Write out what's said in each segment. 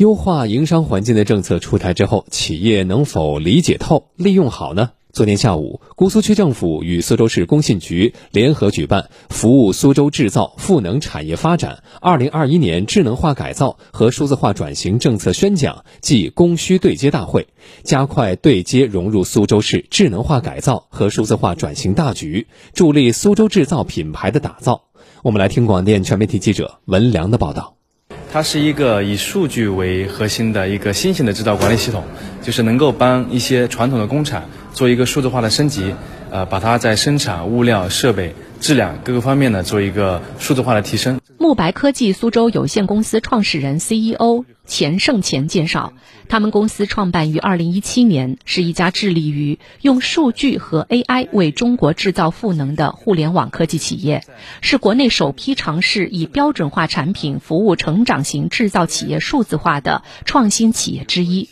优化营商环境的政策出台之后，企业能否理解透、利用好呢？昨天下午，姑苏区政府与苏州市工信局联合举办“服务苏州制造赋能产业发展二零二一年智能化改造和数字化转型政策宣讲暨供需对接大会”，加快对接融入苏州市智能化改造和数字化转型大局，助力苏州制造品牌的打造。我们来听广电全媒体记者文良的报道。它是一个以数据为核心的一个新型的制造管理系统，就是能够帮一些传统的工厂做一个数字化的升级，呃，把它在生产、物料、设备、质量各个方面呢做一个数字化的提升。慕白科技苏州有限公司创始人 CEO 钱胜前介绍，他们公司创办于2017年，是一家致力于用数据和 AI 为中国制造赋能的互联网科技企业，是国内首批尝试以标准化产品服务成长型制造企业数字化的创新企业之一。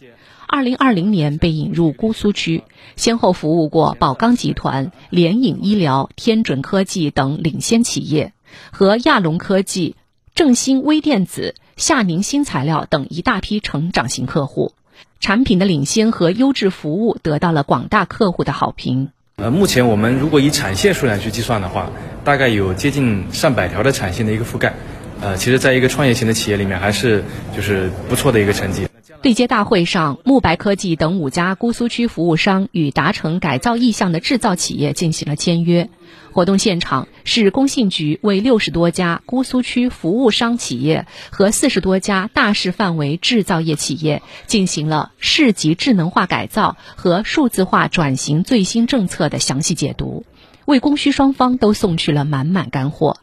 2020年被引入姑苏区，先后服务过宝钢集团、联影医疗、天准科技等领先企业。和亚龙科技、正兴微电子、夏宁新材料等一大批成长型客户，产品的领先和优质服务得到了广大客户的好评。呃，目前我们如果以产线数量去计算的话，大概有接近上百条的产线的一个覆盖。呃，其实，在一个创业型的企业里面，还是就是不错的一个成绩。对接大会上，慕白科技等五家姑苏区服务商与达成改造意向的制造企业进行了签约。活动现场，市工信局为六十多家姑苏区服务商企业和四十多家大市范围制造业企业进行了市级智能化改造和数字化转型最新政策的详细解读，为供需双方都送去了满满干货。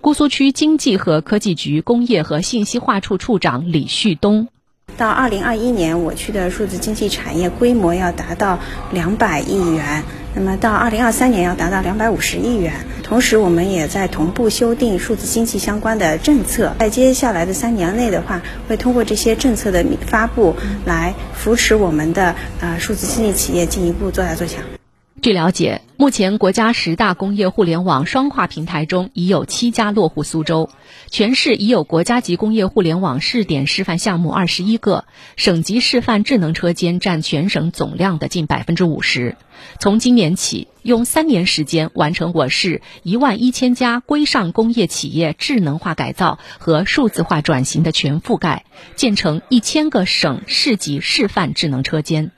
姑苏区经济和科技局工业和信息化处处长李旭东。到二零二一年，我区的数字经济产业规模要达到两百亿元，那么到二零二三年要达到两百五十亿元。同时，我们也在同步修订数字经济相关的政策，在接下来的三年内的话，会通过这些政策的发布，来扶持我们的呃数字经济企业进一步做大做强。据了解，目前国家十大工业互联网双跨平台中已有七家落户苏州，全市已有国家级工业互联网试点示范项目二十一个，省级示范智能车间占全省总量的近百分之五十。从今年起，用三年时间完成我市一万一千家规上工业企业智能化改造和数字化转型的全覆盖，建成一千个省市级示范智能车间。